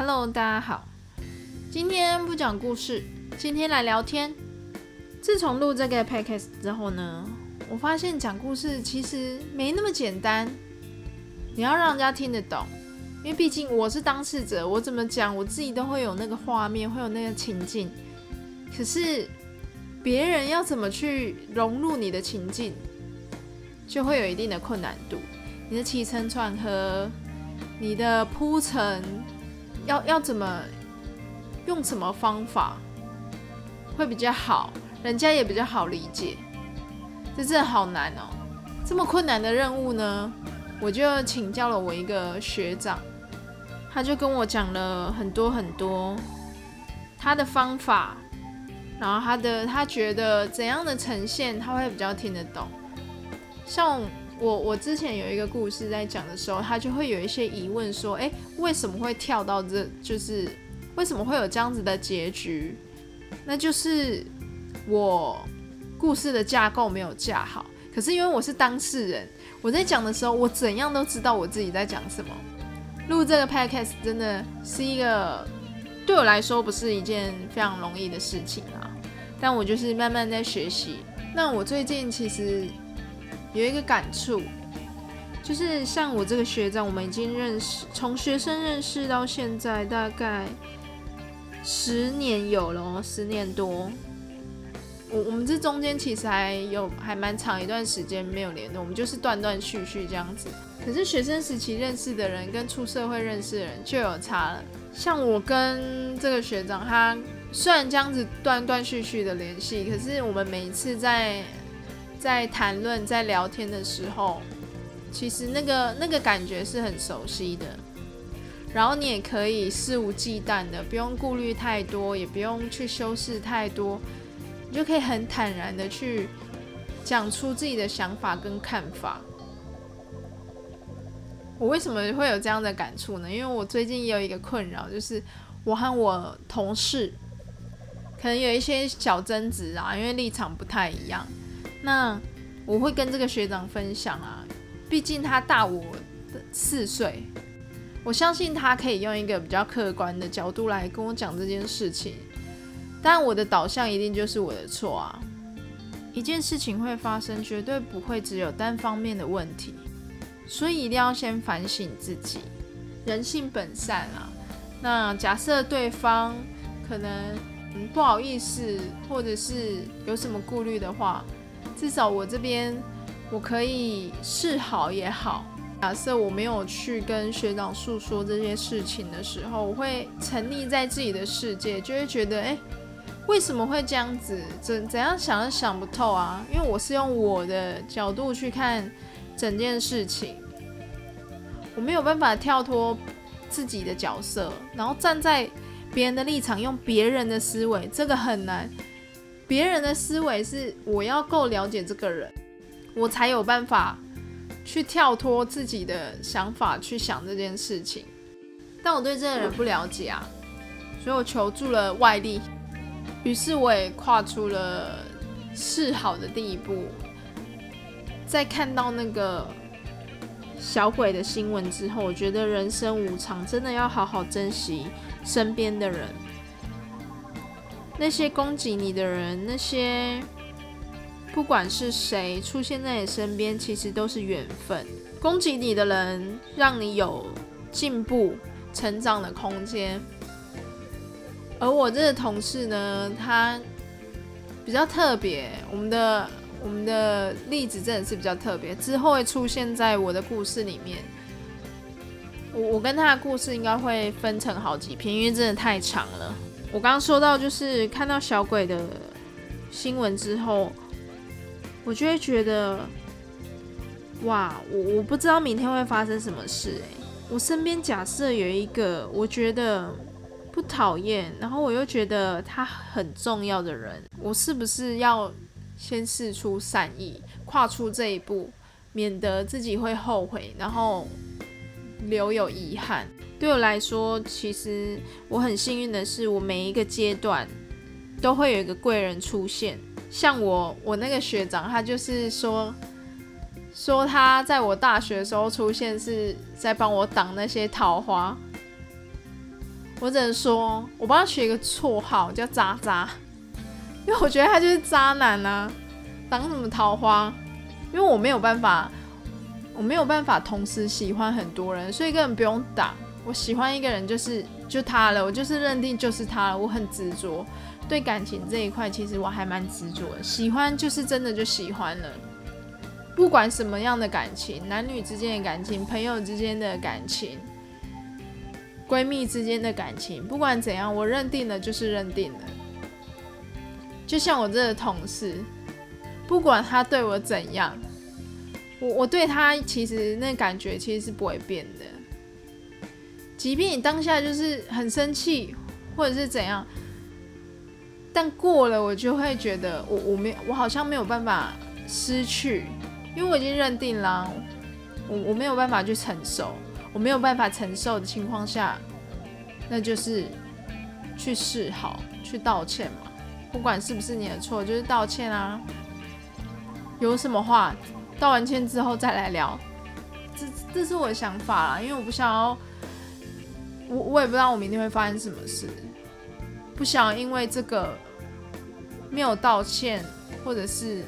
Hello，大家好。今天不讲故事，今天来聊天。自从录这个 podcast 之后呢，我发现讲故事其实没那么简单。你要让人家听得懂，因为毕竟我是当事者，我怎么讲，我自己都会有那个画面，会有那个情境。可是别人要怎么去融入你的情境，就会有一定的困难度。你的起承转合，你的铺陈，要要怎么用什么方法会比较好，人家也比较好理解。这真的好难哦！这么困难的任务呢，我就请教了我一个学长，他就跟我讲了很多很多他的方法，然后他的他觉得怎样的呈现他会比较听得懂，像。我我之前有一个故事在讲的时候，他就会有一些疑问，说：“哎，为什么会跳到这？就是为什么会有这样子的结局？那就是我故事的架构没有架好。可是因为我是当事人，我在讲的时候，我怎样都知道我自己在讲什么。录这个 podcast 真的是一个对我来说不是一件非常容易的事情啊，但我就是慢慢在学习。那我最近其实。有一个感触，就是像我这个学长，我们已经认识，从学生认识到现在大概十年有了，十年多。我我们这中间其实还有还蛮长一段时间没有联络，我们就是断断续续这样子。可是学生时期认识的人跟出社会认识的人就有差了。像我跟这个学长，他虽然这样子断断续续的联系，可是我们每一次在在谈论、在聊天的时候，其实那个那个感觉是很熟悉的。然后你也可以肆无忌惮的，不用顾虑太多，也不用去修饰太多，你就可以很坦然的去讲出自己的想法跟看法。我为什么会有这样的感触呢？因为我最近也有一个困扰，就是我和我同事可能有一些小争执啊，因为立场不太一样。那我会跟这个学长分享啊，毕竟他大我四岁，我相信他可以用一个比较客观的角度来跟我讲这件事情。但，我的导向一定就是我的错啊。一件事情会发生，绝对不会只有单方面的问题，所以一定要先反省自己。人性本善啊，那假设对方可能不好意思，或者是有什么顾虑的话。至少我这边我可以示好也好。假设我没有去跟学长诉说这些事情的时候，我会沉溺在自己的世界，就会觉得，哎，为什么会这样子？怎怎样想都想不透啊！因为我是用我的角度去看整件事情，我没有办法跳脱自己的角色，然后站在别人的立场，用别人的思维，这个很难。别人的思维是我要够了解这个人，我才有办法去跳脱自己的想法去想这件事情。但我对这个人不了解啊，所以我求助了外力。于是我也跨出了示好的第一步。在看到那个小鬼的新闻之后，我觉得人生无常，真的要好好珍惜身边的人。那些攻击你的人，那些不管是谁出现在你身边，其实都是缘分。攻击你的人，让你有进步、成长的空间。而我这个同事呢，他比较特别。我们的我们的例子真的是比较特别，之后会出现在我的故事里面。我我跟他的故事应该会分成好几篇，因为真的太长了。我刚刚说到，就是看到小鬼的新闻之后，我就会觉得，哇，我我不知道明天会发生什么事诶，我身边假设有一个我觉得不讨厌，然后我又觉得他很重要的人，我是不是要先试出善意，跨出这一步，免得自己会后悔，然后留有遗憾。对我来说，其实我很幸运的是，我每一个阶段都会有一个贵人出现。像我，我那个学长，他就是说，说他在我大学的时候出现，是在帮我挡那些桃花。我只能说，我帮他取一个绰号叫渣渣，因为我觉得他就是渣男啊，挡什么桃花？因为我没有办法，我没有办法同时喜欢很多人，所以根本不用挡。我喜欢一个人就是就他了，我就是认定就是他了，我很执着。对感情这一块，其实我还蛮执着的。喜欢就是真的就喜欢了，不管什么样的感情，男女之间的感情，朋友之间的感情。闺蜜之间的感情，不管怎样，我认定了就是认定了。就像我这个同事，不管他对我怎样，我我对他其实那感觉其实是不会变的。即便你当下就是很生气，或者是怎样，但过了我就会觉得，我我没我好像没有办法失去，因为我已经认定了，我我没有办法去承受。我没有办法承受的情况下，那就是去示好，去道歉嘛。不管是不是你的错，就是道歉啊。有什么话，道完歉之后再来聊。这这是我的想法啦，因为我不想要，我我也不知道我明天会发生什么事，不想因为这个没有道歉，或者是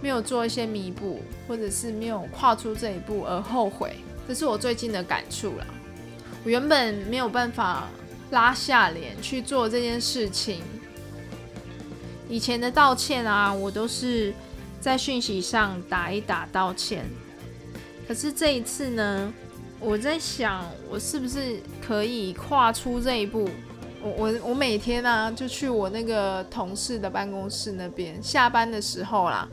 没有做一些弥补，或者是没有跨出这一步而后悔。这是我最近的感触了。我原本没有办法拉下脸去做这件事情。以前的道歉啊，我都是在讯息上打一打道歉。可是这一次呢，我在想，我是不是可以跨出这一步？我我我每天啊，就去我那个同事的办公室那边，下班的时候啦，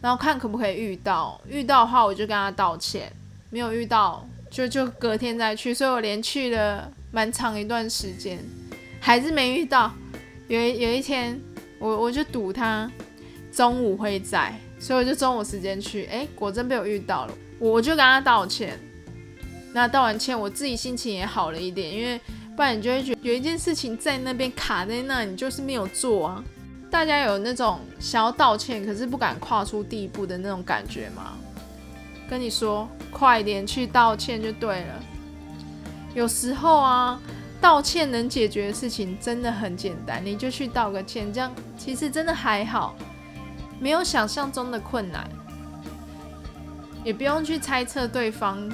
然后看可不可以遇到。遇到的话，我就跟他道歉。没有遇到，就就隔天再去，所以我连去了蛮长一段时间，还是没遇到。有一有一天，我我就赌他中午会在，所以我就中午时间去，哎，果真被我遇到了，我就跟他道歉。那道完歉，我自己心情也好了一点，因为不然你就会觉得有一件事情在那边卡在那，你就是没有做啊。大家有那种想要道歉，可是不敢跨出第一步的那种感觉吗？跟你说，快点去道歉就对了。有时候啊，道歉能解决的事情真的很简单，你就去道个歉，这样其实真的还好，没有想象中的困难，也不用去猜测对方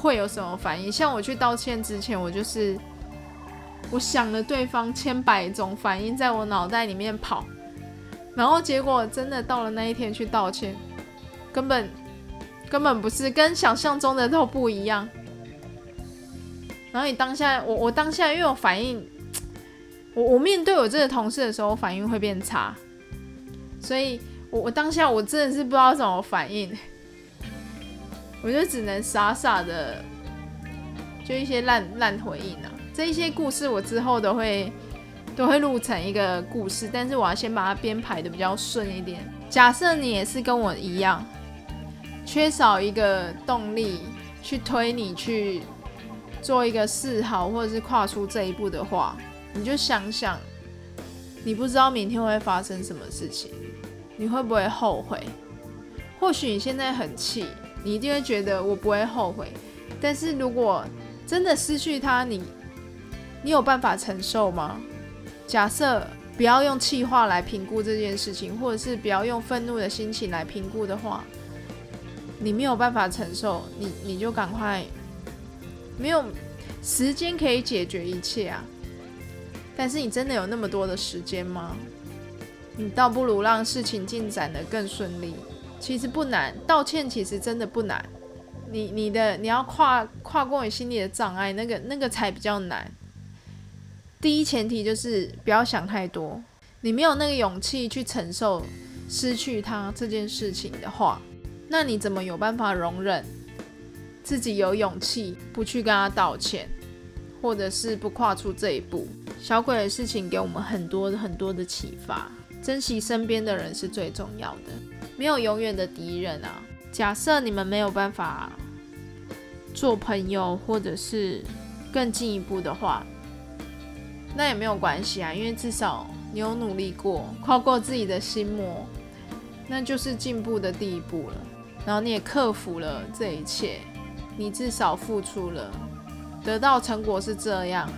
会有什么反应。像我去道歉之前，我就是我想了对方千百种反应在我脑袋里面跑，然后结果真的到了那一天去道歉，根本。根本不是跟想象中的都不一样。然后你当下，我我当下因为我反应，我我面对我这个同事的时候，我反应会变差，所以我我当下我真的是不知道怎么反应，我就只能傻傻的，就一些烂烂回应啊。这一些故事我之后都会都会录成一个故事，但是我要先把它编排的比较顺一点。假设你也是跟我一样。缺少一个动力去推你去做一个示好，或者是跨出这一步的话，你就想想，你不知道明天会发生什么事情，你会不会后悔？或许你现在很气，你一定会觉得我不会后悔。但是如果真的失去他，你你有办法承受吗？假设不要用气话来评估这件事情，或者是不要用愤怒的心情来评估的话。你没有办法承受，你你就赶快，没有时间可以解决一切啊！但是你真的有那么多的时间吗？你倒不如让事情进展的更顺利。其实不难，道歉其实真的不难。你你的你要跨跨过你心里的障碍，那个那个才比较难。第一前提就是不要想太多，你没有那个勇气去承受失去他这件事情的话。那你怎么有办法容忍自己有勇气不去跟他道歉，或者是不跨出这一步？小鬼的事情给我们很多很多的启发，珍惜身边的人是最重要的，没有永远的敌人啊。假设你们没有办法做朋友，或者是更进一步的话，那也没有关系啊，因为至少你有努力过，跨过自己的心魔，那就是进步的第一步了。然后你也克服了这一切，你至少付出了，得到成果是这样，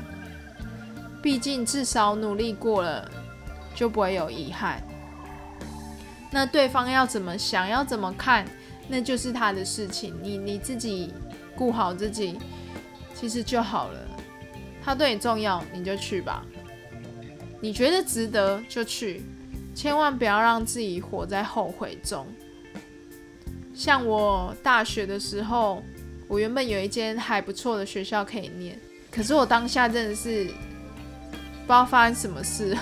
毕竟至少努力过了，就不会有遗憾。那对方要怎么想要怎么看，那就是他的事情。你你自己顾好自己，其实就好了。他对你重要，你就去吧。你觉得值得就去，千万不要让自己活在后悔中。像我大学的时候，我原本有一间还不错的学校可以念，可是我当下真的是不知道发生什么事。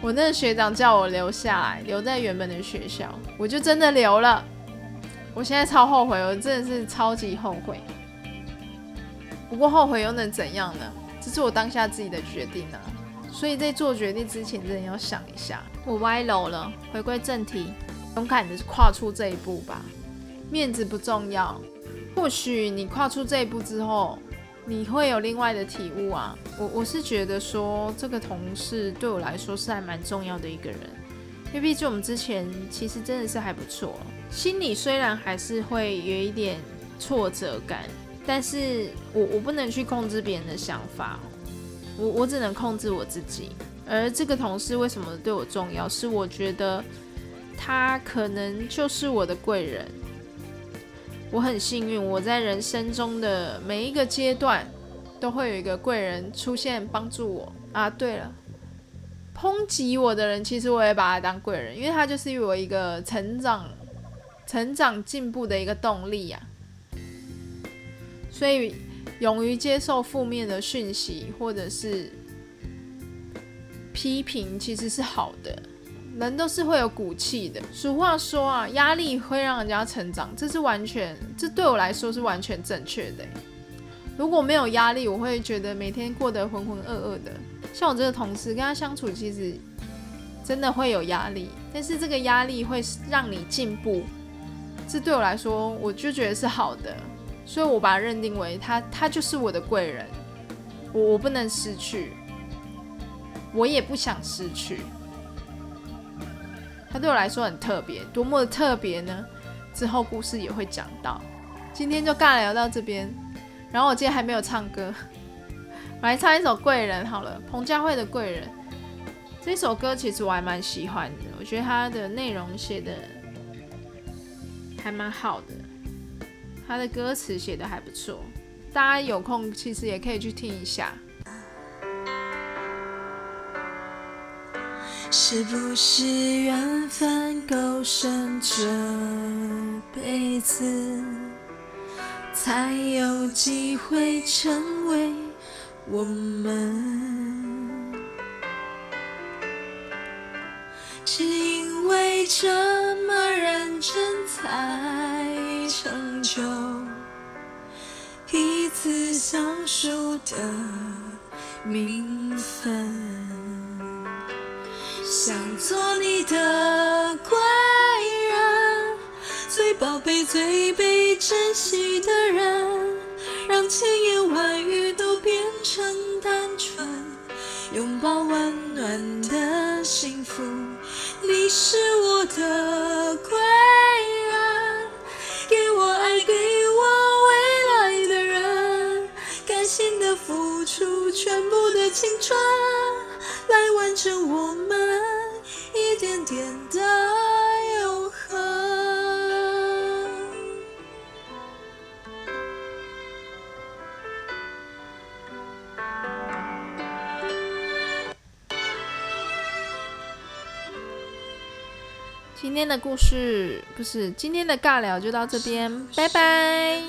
我那个学长叫我留下来，留在原本的学校，我就真的留了。我现在超后悔，我真的是超级后悔。不过后悔又能怎样呢？这是我当下自己的决定啊。所以在做决定之前，真的要想一下。我歪楼了，回归正题，勇敢的跨出这一步吧。面子不重要，或许你跨出这一步之后，你会有另外的体悟啊。我我是觉得说，这个同事对我来说是还蛮重要的一个人，因为毕竟我们之前其实真的是还不错，心里虽然还是会有一点挫折感，但是我我不能去控制别人的想法。我我只能控制我自己，而这个同事为什么对我重要？是我觉得他可能就是我的贵人。我很幸运，我在人生中的每一个阶段都会有一个贵人出现帮助我啊。对了，抨击我的人，其实我也把他当贵人，因为他就是我一个成长、成长进步的一个动力呀。所以。勇于接受负面的讯息或者是批评，其实是好的。人都是会有骨气的。俗话说啊，压力会让人家成长，这是完全，这对我来说是完全正确的。如果没有压力，我会觉得每天过得浑浑噩噩的。像我这个同事，跟他相处其实真的会有压力，但是这个压力会让你进步，这对我来说，我就觉得是好的。所以我把他认定为他，他就是我的贵人，我我不能失去，我也不想失去。他对我来说很特别，多么的特别呢？之后故事也会讲到。今天就尬聊到这边，然后我今天还没有唱歌，我来唱一首《贵人》好了，彭佳慧的《贵人》这首歌其实我还蛮喜欢的，我觉得它的内容写的还蛮好的。他的歌词写的还不错，大家有空其实也可以去听一下。是不是缘分够深，这辈子才有机会成为我们？是因为这么认真才。成就彼此相守的名分，想做你的贵人，最宝贝、最被珍惜的人，让千言万语都变成单纯，拥抱温暖的幸福，你是我的贵人。给我爱，给我未来的人，甘心的付出全部的青春，来完成我们点点的永恒。今天的故事不是今天的尬聊，就到这边，拜拜。